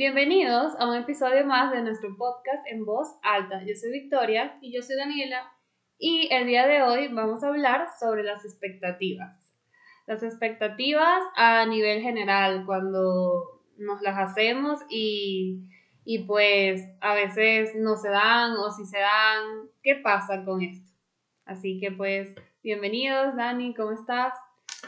Bienvenidos a un episodio más de nuestro podcast en voz alta. Yo soy Victoria y yo soy Daniela y el día de hoy vamos a hablar sobre las expectativas. Las expectativas a nivel general, cuando nos las hacemos y, y pues a veces no se dan o si se dan, ¿qué pasa con esto? Así que pues bienvenidos, Dani, ¿cómo estás?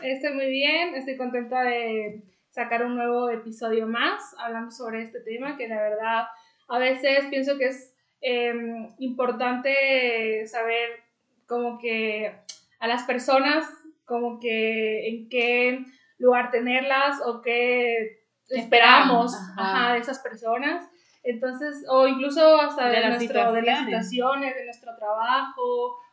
Estoy muy bien, estoy contenta de sacar un nuevo episodio más hablando sobre este tema que la verdad a veces pienso que es em, importante saber como que a las personas como que en qué lugar tenerlas o qué esperamos de esas personas. Entonces, o incluso hasta de, nuestro, de las situaciones, de nuestro trabajo,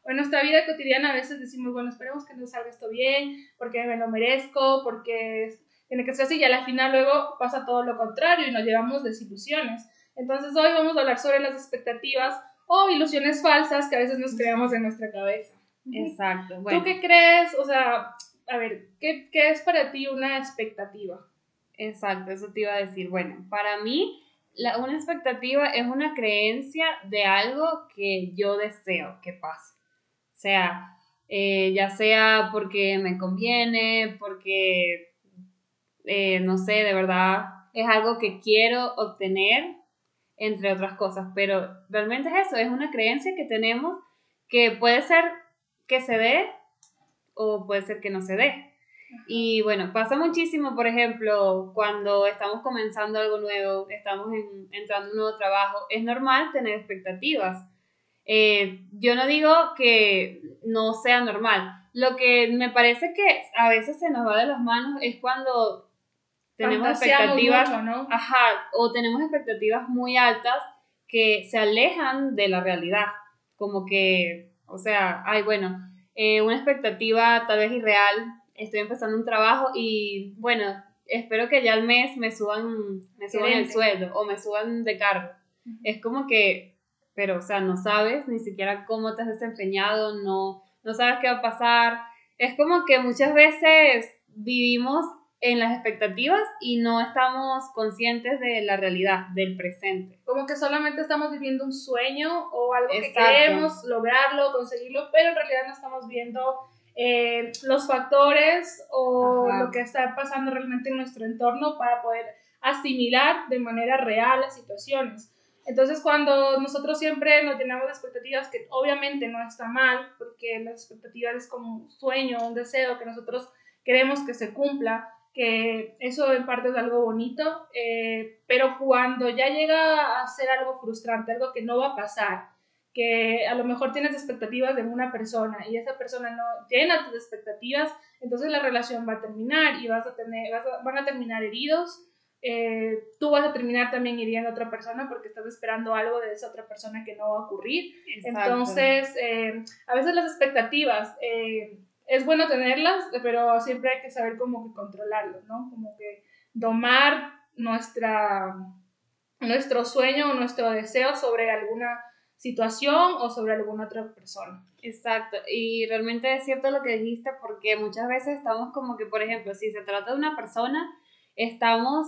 o en nuestra vida cotidiana a veces decimos, bueno, esperemos que nos salga esto bien, porque me lo merezco, porque tiene que ser así, y a la final luego pasa todo lo contrario y nos llevamos desilusiones. Entonces, hoy vamos a hablar sobre las expectativas o ilusiones falsas que a veces nos creamos en nuestra cabeza. Exacto. ¿Tú qué crees? O sea, a ver, ¿qué, ¿qué, es para ti una expectativa? Exacto, eso te iba a decir. Bueno, para mí la, una expectativa es una creencia de algo que yo deseo que pase. O sea, eh, ya sea porque me conviene, porque, eh, no sé, de verdad es algo que quiero obtener, entre otras cosas. Pero realmente es eso, es una creencia que tenemos que puede ser que se dé o puede ser que no se dé. Y bueno, pasa muchísimo, por ejemplo, cuando estamos comenzando algo nuevo, estamos entrando en un nuevo trabajo, es normal tener expectativas. Eh, yo no digo que no sea normal. Lo que me parece que a veces se nos va de las manos es cuando tenemos expectativas, ajá, o tenemos expectativas muy altas que se alejan de la realidad. Como que, o sea, ay, bueno, eh, una expectativa tal vez irreal, estoy empezando un trabajo y bueno, espero que ya al mes me suban, me suban el sueldo o me suban de cargo. Es como que, pero o sea, no sabes ni siquiera cómo te has desempeñado, no, no sabes qué va a pasar. Es como que muchas veces vivimos en las expectativas y no estamos conscientes de la realidad, del presente. Como que solamente estamos viviendo un sueño o algo que queremos lograrlo, conseguirlo, pero en realidad no estamos viendo eh, los factores o lo que está pasando realmente en nuestro entorno para poder asimilar de manera real las situaciones. Entonces, cuando nosotros siempre nos llenamos de expectativas, que obviamente no está mal, porque las expectativas es como un sueño, un deseo que nosotros queremos que se cumpla, que eso en parte es algo bonito, eh, pero cuando ya llega a ser algo frustrante, algo que no va a pasar, que a lo mejor tienes expectativas de una persona y esa persona no llena tus expectativas, entonces la relación va a terminar y vas a tener, van a terminar heridos. Eh, tú vas a terminar también hiriendo a otra persona porque estás esperando algo de esa otra persona que no va a ocurrir. Entonces, eh, a veces las expectativas es bueno tenerlas, pero siempre hay que saber cómo que controlarlo, ¿no? Como que domar nuestra, nuestro sueño o nuestro deseo sobre alguna situación o sobre alguna otra persona. Exacto, y realmente es cierto lo que dijiste porque muchas veces estamos como que, por ejemplo, si se trata de una persona, estamos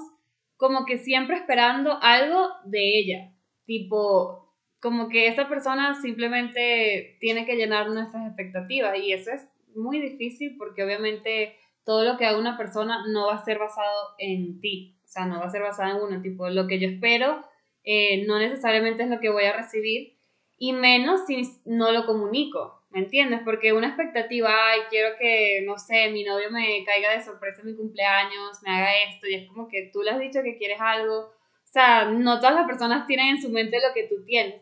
como que siempre esperando algo de ella, tipo, como que esa persona simplemente tiene que llenar nuestras expectativas y eso es muy difícil porque obviamente todo lo que haga una persona no va a ser basado en ti, o sea, no va a ser basado en uno, tipo, lo que yo espero eh, no necesariamente es lo que voy a recibir y menos si no lo comunico, ¿me entiendes? Porque una expectativa, ay, quiero que, no sé, mi novio me caiga de sorpresa en mi cumpleaños, me haga esto, y es como que tú le has dicho que quieres algo, o sea, no todas las personas tienen en su mente lo que tú tienes.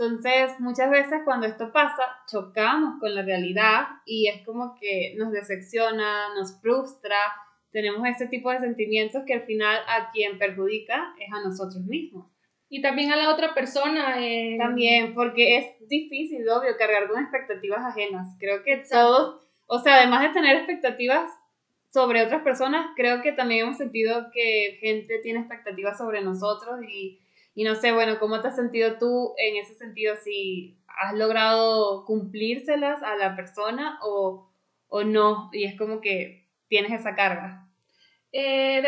Entonces, muchas veces cuando esto pasa, chocamos con la realidad y es como que nos decepciona, nos frustra, tenemos este tipo de sentimientos que al final a quien perjudica es a nosotros mismos. Y también a la otra persona. Eh... También, porque es difícil, obvio, cargar con expectativas ajenas. Creo que todos, o sea, además de tener expectativas sobre otras personas, creo que también hemos sentido que gente tiene expectativas sobre nosotros y y no sé, bueno, ¿cómo te has sentido tú en ese sentido? Si has logrado cumplírselas a la persona o, o no, y es como que tienes esa carga. Eh,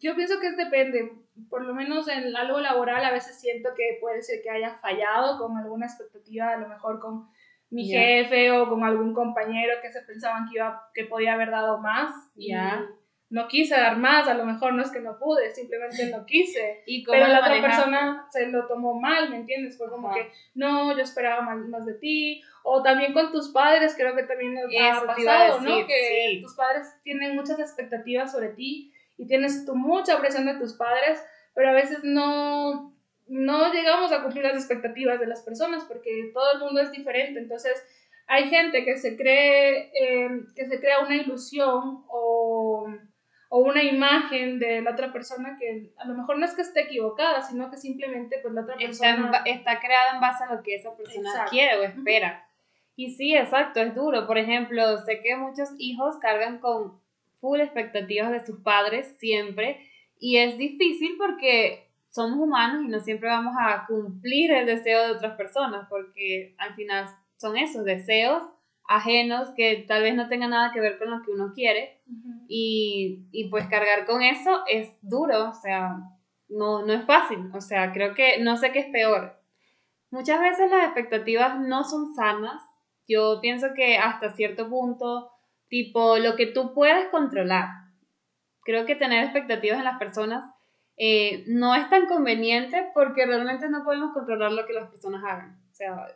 yo pienso que depende, por lo menos en algo laboral a veces siento que puede ser que haya fallado con alguna expectativa, a lo mejor con mi jefe o con algún compañero que se pensaban que, iba, que podía haber dado más. Ya no quise dar más, a lo mejor no es que no pude, simplemente no quise. ¿Y pero la otra persona se lo tomó mal, ¿me entiendes? Fue como que, no, yo esperaba más, más, de ti. O también con tus padres, creo que también nos ha pasado, ¿no? Que tus padres tienen muchas expectativas sobre ti y tienes tu mucha presión de tus padres, pero a veces no, no llegamos a cumplir las expectativas de las personas porque todo el mundo es diferente. Entonces, hay gente que se cree, eh, que se crea una ilusión o o una imagen de la otra persona que a lo mejor no es que esté equivocada, sino que simplemente pues la otra persona... Está, creada en base a lo que esa persona quiere o espera. Y sí, exacto, es duro. Por ejemplo, sé que muchos hijos cargan con full expectativas de sus padres siempre y es difícil porque somos humanos y no siempre vamos a cumplir el deseo de otras personas porque al final son esos deseos ajenos que tal vez no tengan nada que ver con lo que uno quiere. Y, y, pues cargar con eso es duro, o sea, no, no es fácil, o sea, creo que no sé qué es peor. Muchas veces las expectativas no son sanas, yo pienso que hasta cierto punto, tipo, lo que tú puedes controlar, creo que tener expectativas en las personas eh, no es tan conveniente porque realmente no podemos controlar lo que las personas hagan. O sea,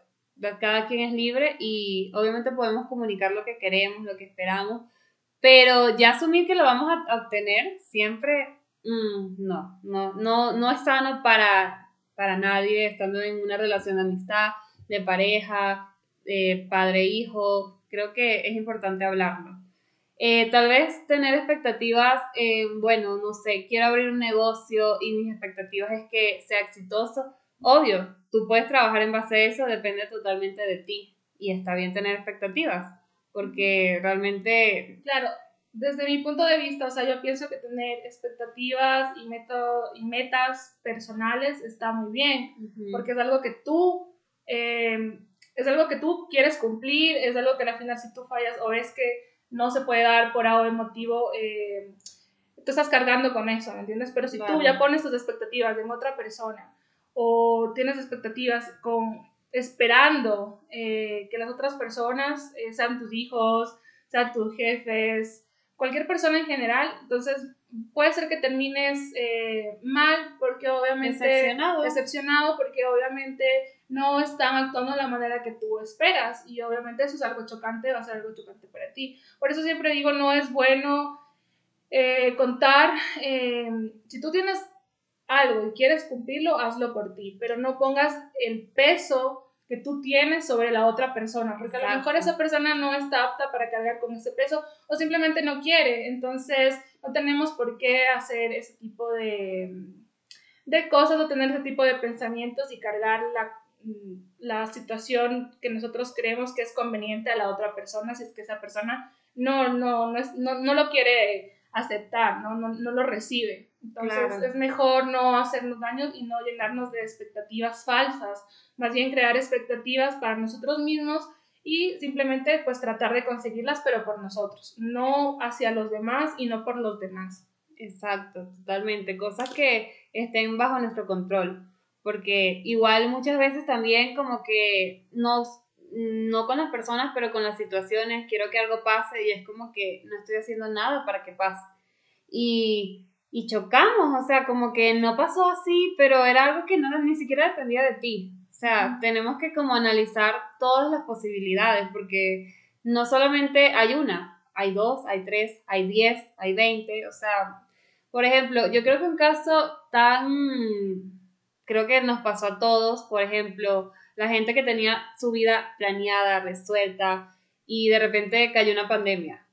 cada quien es libre y obviamente podemos comunicar lo que queremos, lo que esperamos, pero ya asumir que lo vamos a obtener siempre, mm, no, no, no, no es sano para, para nadie estando en una relación de amistad, de pareja, de padre-hijo, creo que es importante hablarlo. Eh, tal vez tener expectativas, eh, bueno, no sé, quiero abrir un negocio y mis expectativas es que sea exitoso, Obvio, tú puedes trabajar en base a eso, depende totalmente de ti. Y está bien tener expectativas, porque realmente... Claro, desde mi punto de vista, o sea, yo pienso que tener expectativas y, y metas personales está muy bien, porque es algo que tú... Eh, es algo que tú quieres cumplir, es algo que al final si tú fallas o es que no se puede dar por algo motivo, eh, tú estás cargando con eso, ¿me entiendes? Pero si tú ya pones tus expectativas en otra persona o tienes expectativas con esperando eh, que las otras personas eh, sean tus hijos, sean tus jefes, cualquier persona en general, entonces puede ser que termines eh, mal porque obviamente decepcionado. decepcionado porque obviamente no están actuando de la manera que tú esperas y obviamente eso es algo chocante, va a ser algo chocante para ti. Por eso siempre digo, no es bueno contar, si tú tienes algo y quieres cumplirlo, hazlo por ti, pero no pongas el peso que tú tienes sobre la otra persona, porque a lo mejor esa persona no está apta para cargar con ese peso o simplemente no quiere, entonces no tenemos por qué hacer ese tipo de, de cosas o tener ese tipo de pensamientos y cargar la, la situación que nosotros creemos que es conveniente a la otra persona si es que esa persona no, no, no, no, no lo quiere aceptar, ¿no? No, no lo recibe. Entonces es mejor no hacernos daños y no llenarnos de expectativas falsas, más bien crear expectativas para nosotros mismos y simplemente pues tratar de conseguirlas pero por nosotros, no hacia los demás y no por los demás. Exacto, totalmente, cosas que estén bajo nuestro control, porque igual muchas veces también como que nos no con las personas, pero con las situaciones, quiero que algo pase y es como que no estoy haciendo nada para que pase. Y, y chocamos, o sea, como que no pasó así, pero era algo que no ni siquiera dependía de ti. O sea, tenemos que como analizar todas las posibilidades, porque no solamente hay una, hay dos, hay tres, hay diez, hay veinte, o sea, por ejemplo, yo creo que un caso tan, creo que nos pasó a todos, por ejemplo, la gente que tenía su vida planeada, resuelta, y de repente cayó una pandemia.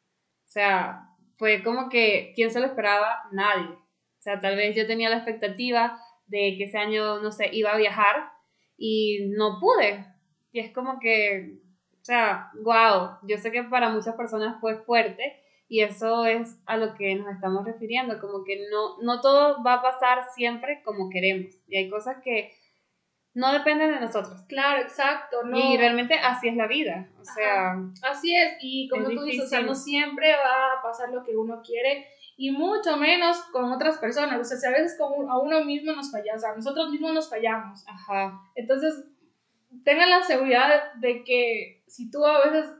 O sea, fue como que, ¿quién se lo esperaba? Nadie. O sea, tal vez yo tenía la expectativa de que ese año, no sé, iba a viajar y no pude. Y es como que, o sea, wow, yo sé que para muchas personas fue fuerte y eso es a lo que nos estamos refiriendo, como que no, no todo va a pasar siempre como queremos. Y hay cosas que no dependen de nosotros. Claro, exacto. No. Y realmente así es la vida. O sea, así es. Y como tú dices, o sea, no siempre va a pasar lo que uno quiere. y mucho menos con otras personas. O sea, si a veces con, a uno mismo nos fallamos, a nosotros mismos nos fallamos. Ajá. Entonces, tengan la seguridad de que si tú a veces,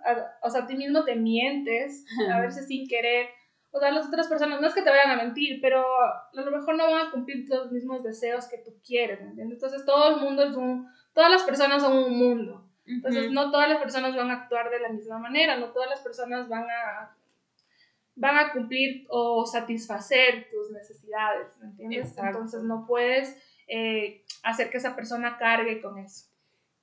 o sea, a ti mismo te mientes, a veces sin querer, o sea, las otras personas, no es que te vayan a mentir, pero a lo mejor no van a cumplir los mismos deseos que tú quieres, ¿me entiendes? Entonces, todo el mundo es un, todas las personas son un mundo. Entonces, no todas las personas van a actuar de la misma manera, no todas las personas van a van a cumplir o satisfacer tus necesidades, ¿me entiendes? Entonces no puedes eh, hacer que esa persona cargue con eso.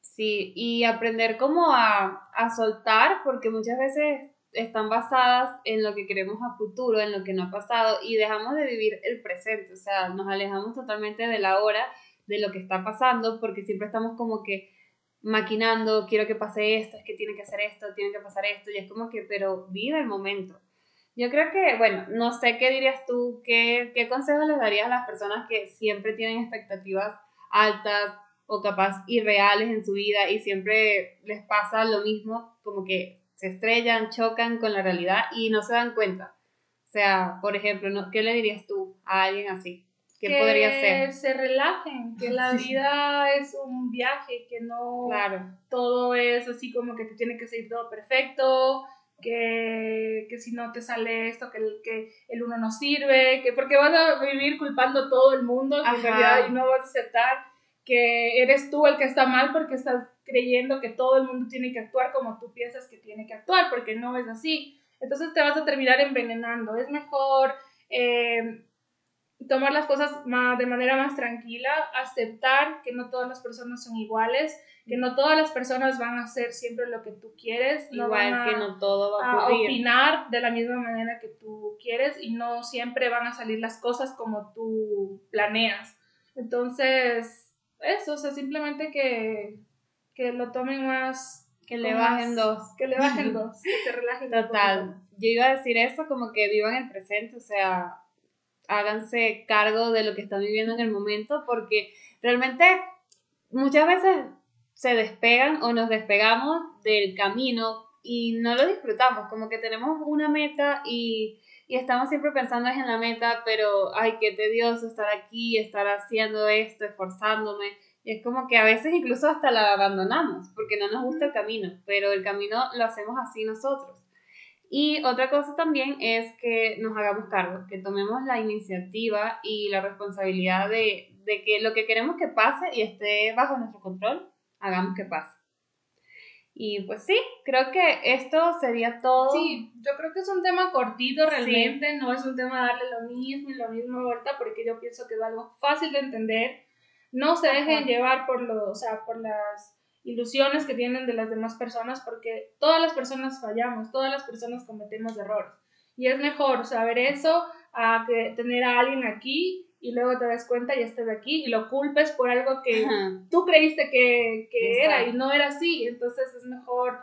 Sí, y aprender como a, a soltar, porque muchas veces están basadas en lo que queremos a futuro, en lo que no ha pasado, y dejamos de vivir el presente, o sea, nos alejamos totalmente de la hora, de lo que está pasando, porque siempre estamos como que maquinando, quiero que pase esto, es que tiene que hacer esto, tiene que pasar esto, y es como que, pero vive el momento. Yo creo que, bueno, no sé qué dirías tú, qué, qué consejos les darías a las personas que siempre tienen expectativas altas o capaz irreales en su vida y siempre les pasa lo mismo, como que se estrellan, chocan con la realidad y no se dan cuenta. O sea, por ejemplo, ¿qué le dirías tú a alguien así? ¿Qué que podría ser? se relajen, que la vida es un viaje, que no claro. todo es así como que te tiene que ser todo perfecto, que, que si no te sale esto, que el, que el uno no sirve, que porque vas a vivir culpando a todo el mundo en realidad y no vas a aceptar que eres tú el que está mal porque estás creyendo que todo el mundo tiene que actuar como tú piensas que tiene que actuar, porque no es así. Entonces te vas a terminar envenenando. Es mejor eh, tomar las cosas más, de manera más tranquila, aceptar que no todas las personas son iguales, que no todas las personas van a hacer siempre lo que tú quieres, no Igual van a, que no todo va a, opinar de la misma manera que tú quieres y no siempre van a salir las cosas como tú planeas. Entonces, eso, o sea, simplemente que, que lo tomen más... Que le bajen dos. Que le bajen dos, que se relajen. Total. Yo iba a decir eso como que vivan el presente, o sea, háganse cargo de lo que están viviendo en el momento, porque realmente muchas veces se despegan o nos despegamos del camino y no lo disfrutamos, como que tenemos una meta y, y estamos siempre pensando en la meta, pero ay, qué tedioso estar aquí, estar haciendo esto, esforzándome. Y es como que a veces incluso hasta la abandonamos porque no nos gusta el camino, pero el camino lo hacemos así nosotros. Y otra cosa también es que nos hagamos cargo, que tomemos la iniciativa y la responsabilidad de, de que lo que queremos que pase y esté bajo nuestro control, hagamos que pase. Y pues sí, creo que esto sería todo. Sí, yo creo que es un tema cortito realmente, no es un tema darle lo mismo y lo mismo vuelta, porque yo pienso que es algo fácil de entender. No se dejen llevar por, lo, o sea, por las ilusiones que tienen de las demás personas, porque todas las personas fallamos, todas las personas cometemos errores. Y es mejor saber eso a que tener a alguien aquí y luego te das cuenta y estés aquí y lo culpes por algo que tú creíste que, que era y no era así. Entonces es mejor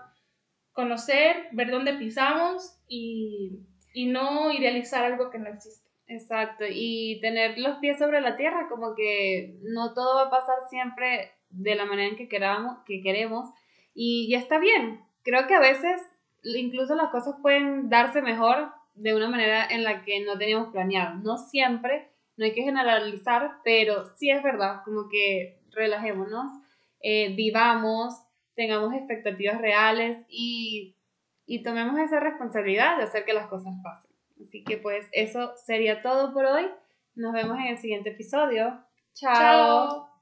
conocer, ver dónde pisamos y, y no idealizar algo que no existe. Exacto, y tener los pies sobre la tierra, como que no todo va a pasar siempre de la manera en que, queramos, que queremos y ya está bien. Creo que a veces incluso las cosas pueden darse mejor de una manera en la que no teníamos planeado. No siempre, no hay que generalizar, pero sí es verdad, como que relajémonos, eh, vivamos, tengamos expectativas reales y, y tomemos esa responsabilidad de hacer que las cosas pasen. Así que pues eso sería todo por hoy. Nos vemos en el siguiente episodio. Chao.